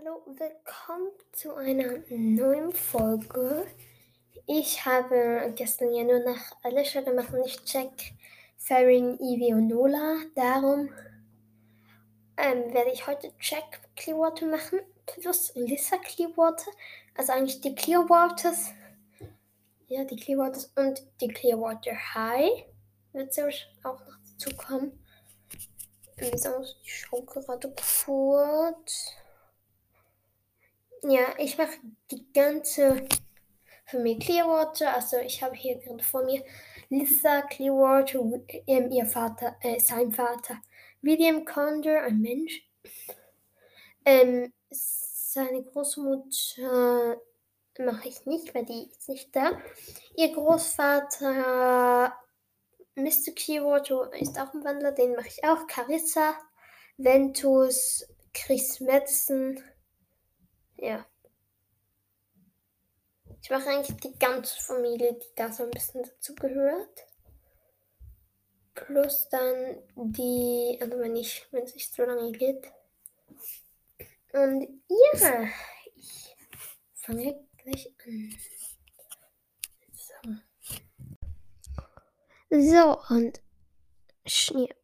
Hallo, willkommen zu einer neuen Folge. Ich habe gestern ja nur nach Alicia gemacht und ich check Faring, Evie und Nola. Darum ähm, werde ich heute Check Clearwater machen plus Lissa Clearwater. Also eigentlich die Clearwaters. Ja, die Clearwaters und die Clearwater High wird sicherlich auch noch dazu kommen. Ich schaue gerade kurz. Ja, ich mache die ganze Familie Clearwater. Also ich habe hier gerade vor mir Lisa Clearwater, ähm, ihr Vater, äh, sein Vater. William Condor, ein Mensch. Ähm, seine Großmutter mache ich nicht, weil die ist nicht da. Ihr Großvater Mr. Clearwater ist auch ein Wandler, den mache ich auch. Carissa, Ventus, Chris Madison. Ja. Ich mache eigentlich die ganze Familie, die da so ein bisschen dazu gehört. Plus dann die, also wenn ich, wenn es nicht so lange geht. Und ja, ich fange gleich an. So. So, und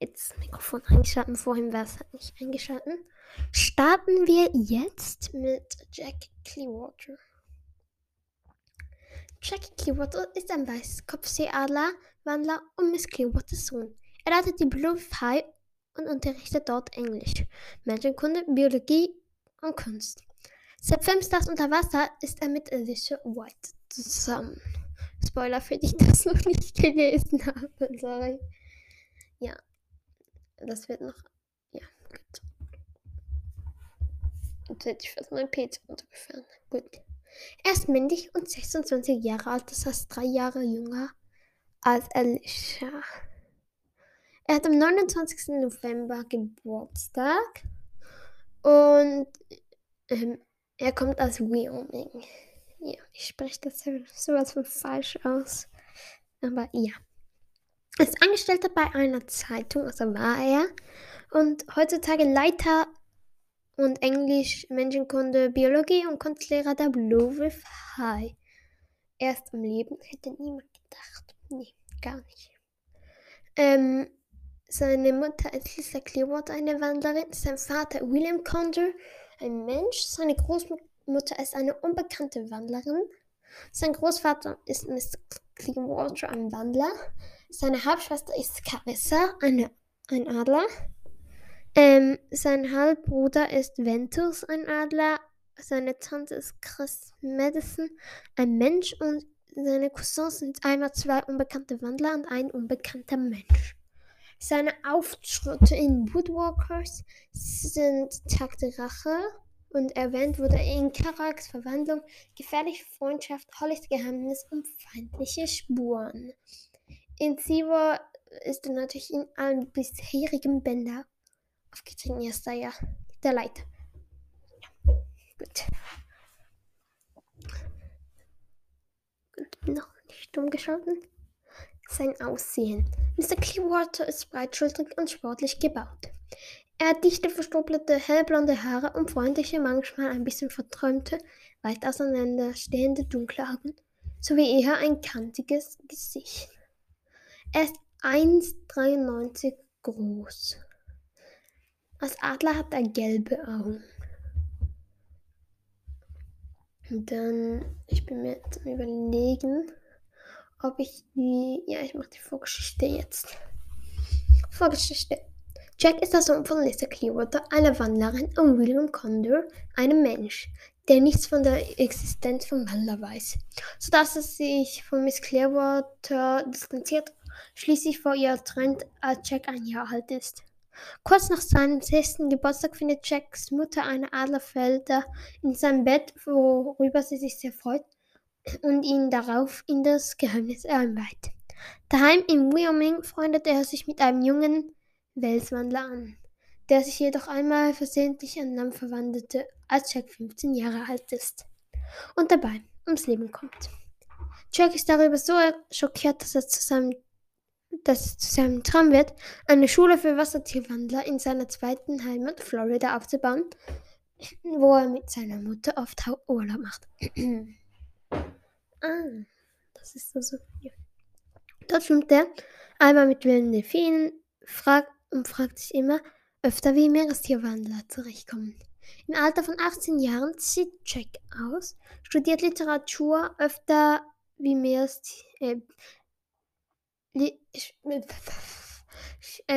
jetzt das Mikrofon eingeschalten. Vorhin war es halt nicht eingeschalten starten wir jetzt mit Jack Clearwater. Jack Clearwater ist ein weißes Kopfseeadler, Wandler und Miss Clearwaters Sohn. Er leitet die Blue High und unterrichtet dort Englisch, Menschenkunde, Biologie und Kunst. Seit fünf Stars unter Wasser ist er mit Alicia White zusammen. Spoiler für die das noch nicht gelesen haben, sorry. Ja, das wird noch. Ja, gut. Ich fast mein PC runtergefahren. Gut. Er ist männlich und 26 Jahre alt, das heißt drei Jahre jünger als Alicia. Er hat am 29. November Geburtstag und ähm, er kommt aus Wyoming. Ja, ich spreche das sowas von falsch aus. Aber ja. Er ist Angestellter bei einer Zeitung, also war er. Und heutzutage Leiter und Englisch, Menschenkunde, Biologie und Kunstlehrer der Blue Wolf High. Erst am Leben hätte niemand gedacht. Nee, gar nicht. Ähm, seine Mutter ist Lisa Clearwater, eine Wanderin. Sein Vater William Condor, ein Mensch. Seine Großmutter ist eine unbekannte Wandlerin. Sein Großvater ist Miss Clearwater, ein Wandler. Seine Halbschwester ist Carissa, eine, ein Adler. Ähm, sein Halbbruder ist Ventus, ein Adler. Seine Tante ist Chris Madison, ein Mensch. Und seine Cousins sind einmal zwei unbekannte Wandler und ein unbekannter Mensch. Seine Auftritte in Woodwalkers sind Tag der Rache und erwähnt wurde in Karaks Verwandlung, gefährliche Freundschaft, Hollys Geheimnis und feindliche Spuren. In Siva ist er natürlich in allen bisherigen Bändern aufgetreten ist, ja der Leiter. Ja, gut. Noch nicht umgeschalten. Sein Aussehen. Mr. Clearwater ist breitschultrig und sportlich gebaut. Er hat dichte, verstopelte, hellblonde Haare und freundliche, manchmal ein bisschen verträumte, weit auseinander stehende dunkle Augen, sowie eher ein kantiges Gesicht. Er ist 1,93 groß. Als Adler hat er gelbe Augen. Und dann, ich bin mir jetzt am überlegen, ob ich die, ja, ich mache die Vorgeschichte jetzt. Vorgeschichte. Jack ist der Sohn von Lisa Clearwater, einer Wanderin, und William Condor, einem Mensch, der nichts von der Existenz von Wandler weiß, sodass er sich von Miss Clearwater distanziert, schließlich vor ihr trennt, als Jack ein Jahr alt ist. Kurz nach seinem sechsten Geburtstag findet Jacks Mutter eine Adlerfelder in seinem Bett, worüber sie sich sehr freut und ihn darauf in das Geheimnis einweiht. Daheim in Wyoming freundet er sich mit einem jungen Welswandler an, der sich jedoch einmal versehentlich an Lamm verwandelte, als Jack 15 Jahre alt ist und dabei ums Leben kommt. Jack ist darüber so schockiert, dass er zu seinem dass es zu seinem Traum wird, eine Schule für Wassertierwandler in seiner zweiten Heimat Florida aufzubauen. wo er mit seiner Mutter oft Urlaub macht. ah, das ist also hier. Dort schwimmt er einmal mit wilden Delfinen fragt und fragt sich immer öfter, wie Meerestierwandler zurechtkommen. Im Alter von 18 Jahren zieht Jack aus, studiert Literatur öfter wie Meerestier. Li äh,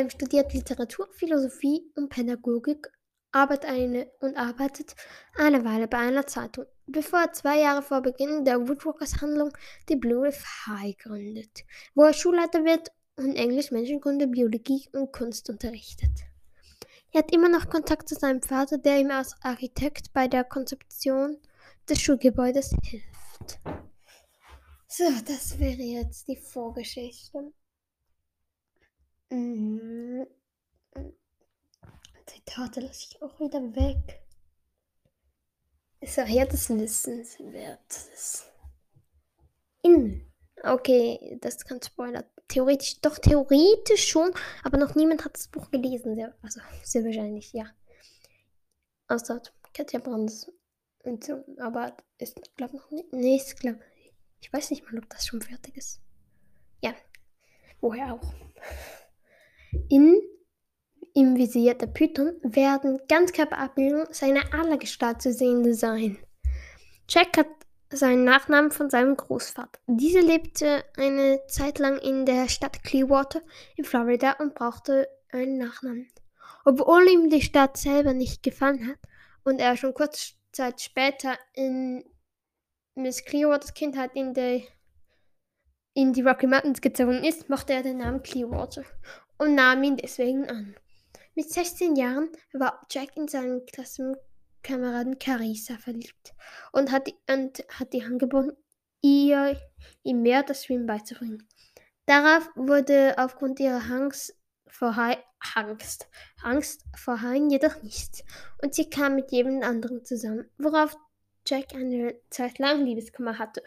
studiert Literatur, Philosophie und Pädagogik eine, und arbeitet eine Weile bei einer Zeitung, bevor er zwei Jahre vor Beginn der Woodwalkers-Handlung die Blue Leaf High gründet, wo er Schulleiter wird und Englisch, Menschenkunde, Biologie und Kunst unterrichtet. Er hat immer noch Kontakt zu seinem Vater, der ihm als Architekt bei der Konzeption des Schulgebäudes hilft. So, das wäre jetzt die Vorgeschichte. Mhm. Zitate lasse ich auch wieder weg. So, hier das Wissenswertes. In. Okay, das kann Spoiler. Theoretisch, doch theoretisch schon, aber noch niemand hat das Buch gelesen. Sehr, also sehr wahrscheinlich, ja. Außer Katja Brands. Aber ist, glaube noch nicht. Nee, ist, glaube ich weiß nicht mal, ob das schon fertig ist. Ja, woher auch. In im Visier der Python werden Ganzkörperabbildungen seiner Adlergestalt zu sehen sein. Jack hat seinen Nachnamen von seinem Großvater. Dieser lebte eine Zeit lang in der Stadt Clearwater in Florida und brauchte einen Nachnamen. Obwohl ihm die Stadt selber nicht gefallen hat und er schon kurze Zeit später in Miss Clearwaters Kindheit in, der, in die Rocky Mountains gezogen ist, mochte er den Namen Clearwater und nahm ihn deswegen an. Mit 16 Jahren war Jack in seinen Klassenkameraden Carissa verliebt und hat, und hat ihr angeboten, ihr ihm mehr das Schwimmen beizubringen. Darauf wurde aufgrund ihrer Angst vor, Hai, Angst, Angst vor Haien jedoch nichts und sie kam mit jedem anderen zusammen, worauf Jack eine Zeit lang Liebeskummer hatte.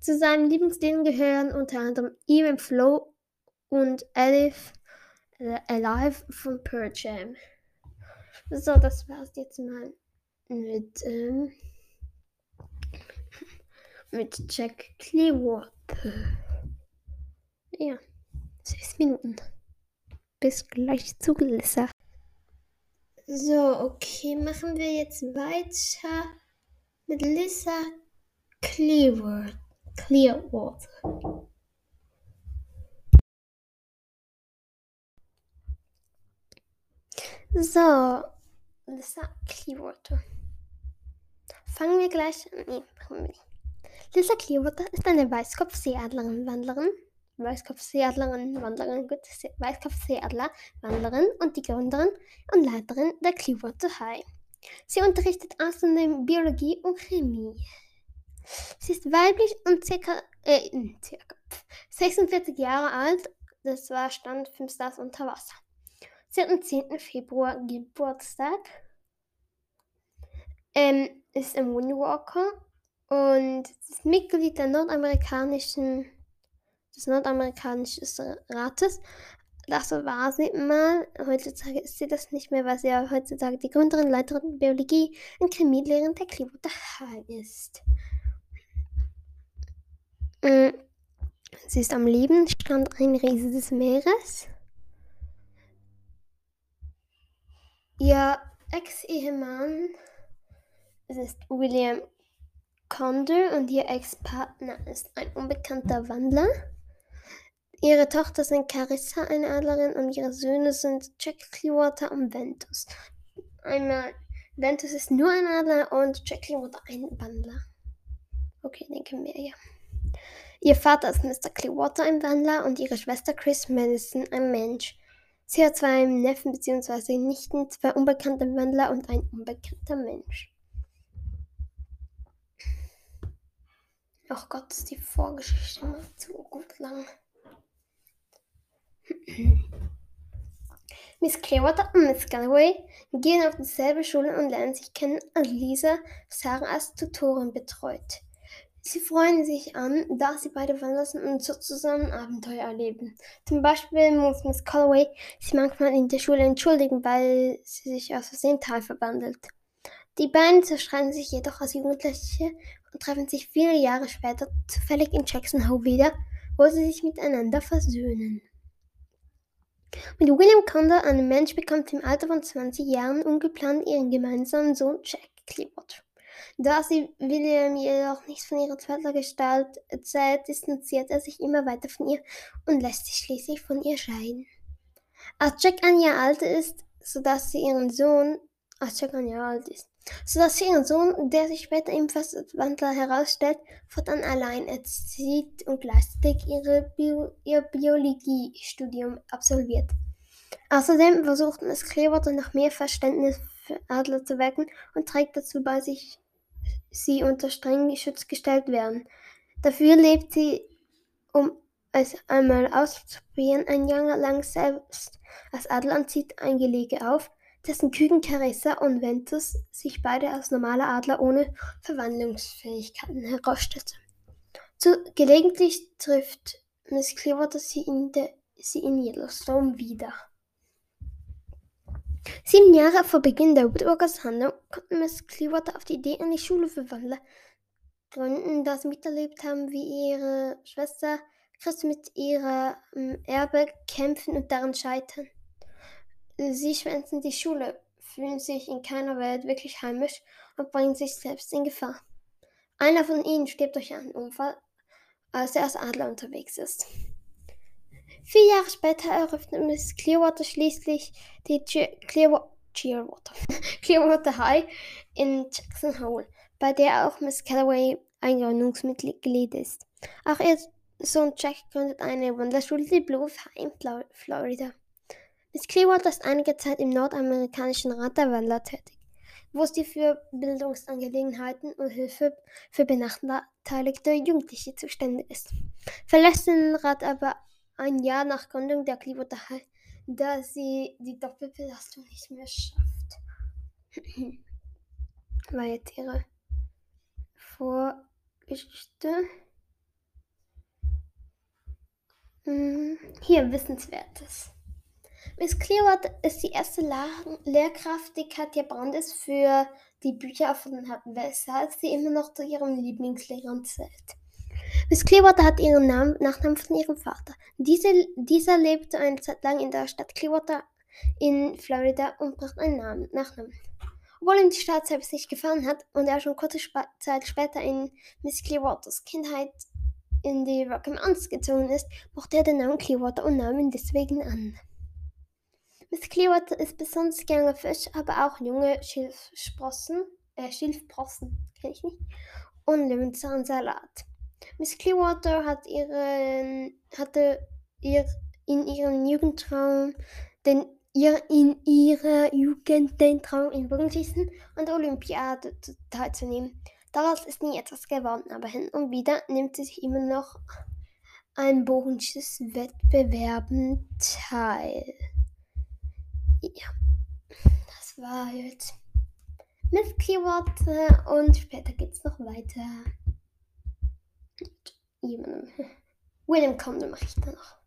Zu seinen Lieblingstieren gehören unter anderem Even Flo und Elif Alive von Pearl Jam. So, das war's jetzt mal mit, ähm, mit Jack Clearwater. Ja, sechs Minuten. Bis gleich zu Lissa. So, okay, machen wir jetzt weiter mit Lissa Clearwater. So, war Clearwater. Fangen wir gleich an. Nee, machen wir nicht. Lisa Clearwater ist eine Weißkopfseeadlerin-Wandlerin. Weißkopfseeadlerin-Wandlerin, gut, Weißkopfseeadler-Wandlerin und die Gründerin und Leiterin der Clearwater High. Sie unterrichtet außerdem Biologie und Chemie. Sie ist weiblich und circa, äh, circa 46 Jahre alt. Das war Stand 5 Stars unter Wasser. Sie hat am 10. Februar Geburtstag. Ähm, ist ein Moonwalker und ist Mitglied der nordamerikanischen, des nordamerikanischen Rates. Das war sie mal. Heutzutage ist sie das nicht mehr, weil sie ja heutzutage die Gründerin, Leiterin Biologie und Chemielehrerin der Clearwater High ist. Mm, sie ist am Leben, stand ein Riese des Meeres. Ihr Ex-Ehemann ist William Condor und ihr Ex-Partner ist ein unbekannter Wandler. Ihre Tochter sind Carissa, eine Adlerin, und ihre Söhne sind Jack Clearwater und Ventus. Einmal, Ventus ist nur ein Adler und Jack Clearwater ein Wandler. Okay, denken wir ja. Ihr Vater ist Mr. Clearwater, ein Wandler, und ihre Schwester Chris Madison, ein Mensch. Sie hat zwei Neffen bzw. Nichten, zwei unbekannte Wandler und ein unbekannter Mensch. Ach Gott, ist die Vorgeschichte mal zu gut lang. Miss Clearwater und Miss Galloway gehen auf dieselbe Schule und lernen sich kennen, als Lisa Sarah als Tutorin betreut. Sie freuen sich an, da sie beide verlassen und so zusammen Abenteuer erleben. Zum Beispiel muss Miss Calloway sich manchmal in der Schule entschuldigen, weil sie sich aus Versehen Tal verwandelt. Die beiden zerstreiten sich jedoch als Jugendliche und treffen sich viele Jahre später zufällig in Jackson Hole wieder, wo sie sich miteinander versöhnen. Mit William Condor, einem Mensch, bekommt im Alter von 20 Jahren ungeplant ihren gemeinsamen Sohn Jack Clifford. Da sie William jedoch nichts von ihrer zweiter Gestalt erzählt, distanziert er sich immer weiter von ihr und lässt sich schließlich von ihr scheiden. Als Jack ein Jahr alt ist, sodass sie ihren Sohn, als Jack ein Jahr alt ist, sodass sie ihren Sohn, der sich später ebenfalls als Wandler herausstellt, fortan allein erzieht und gleichzeitig Bio ihr Biologiestudium absolviert. Außerdem versucht Miss Clearwater noch mehr Verständnis für Adler zu wecken und trägt dazu bei, sich sie unter strengen Schutz gestellt werden. Dafür lebt sie, um es einmal auszuprobieren, ein Jahr lang selbst als Adler und zieht ein Gelege auf, dessen Küken Carissa und Ventus sich beide als normale Adler ohne Verwandlungsfähigkeiten herausstellten. Zu, gelegentlich trifft Miss Clearwater sie in, de, sie in Yellowstone wieder. Sieben Jahre vor Beginn der Woodwalkers Handlung konnten Miss Clearwater auf die Idee, eine Schule für Wandler gründen, da sie miterlebt haben, wie ihre Schwester Chris mit ihrem Erbe kämpfen und daran scheitern. Sie schwänzen die Schule, fühlen sich in keiner Welt wirklich heimisch und bringen sich selbst in Gefahr. Einer von ihnen stirbt durch einen Unfall, als er als Adler unterwegs ist. Vier Jahre später eröffnet Miss Clearwater schließlich die Clearwater, Clearwater, Clearwater High in Jackson Hole, bei der auch Miss Calloway ein Gründungsmitglied ist. Auch ihr Sohn Jack gründet eine Wanderschule, die Bluff High in Florida. Miss Clearwater ist einige Zeit im nordamerikanischen Rat der Wandler tätig, wo sie für Bildungsangelegenheiten und Hilfe für benachteiligte Jugendliche zuständig ist. Verlässt den Rat aber ein Jahr nach Gründung der Clearwater High, da sie die Doppelbelastung nicht mehr schafft. War jetzt ihre Vorgeschichte. Hm, hier Wissenswertes. Miss Clearwater ist die erste Lehrkraft, die Katja Brandes für die Bücher erfunden hat, weshalb sie immer noch zu ihrem Lieblingslehrer zählt. Miss Clearwater hat ihren Namen, Nachnamen von ihrem Vater. Diese, dieser lebte eine Zeit lang in der Stadt Clearwater in Florida und brachte einen Namen, Nachnamen. Obwohl ihm die Stadt selbst nicht gefallen hat und er schon kurze Zeit später in Miss Clearwaters Kindheit in die Rocky Mountains gezogen ist, mochte er den Namen Clearwater und nahm ihn deswegen an. Miss Clearwater ist besonders gerne Fisch, aber auch junge Schilfsprossen, äh, Schilfprossen, kenne ich nicht, und Löwenzahnsalat. Miss Clearwater hat ihren, hatte ihr in ihrem Jugendtraum den ihr in ihrer Jugend den Traum in Bogenschießen und der Olympiade teilzunehmen. Daraus ist nie etwas geworden, aber hin und wieder nimmt sie sich immer noch an Bogenschießwettbewerben teil. Ja, das war jetzt Miss Clearwater und später geht's noch weiter. William kommt, dann mache ich dann noch.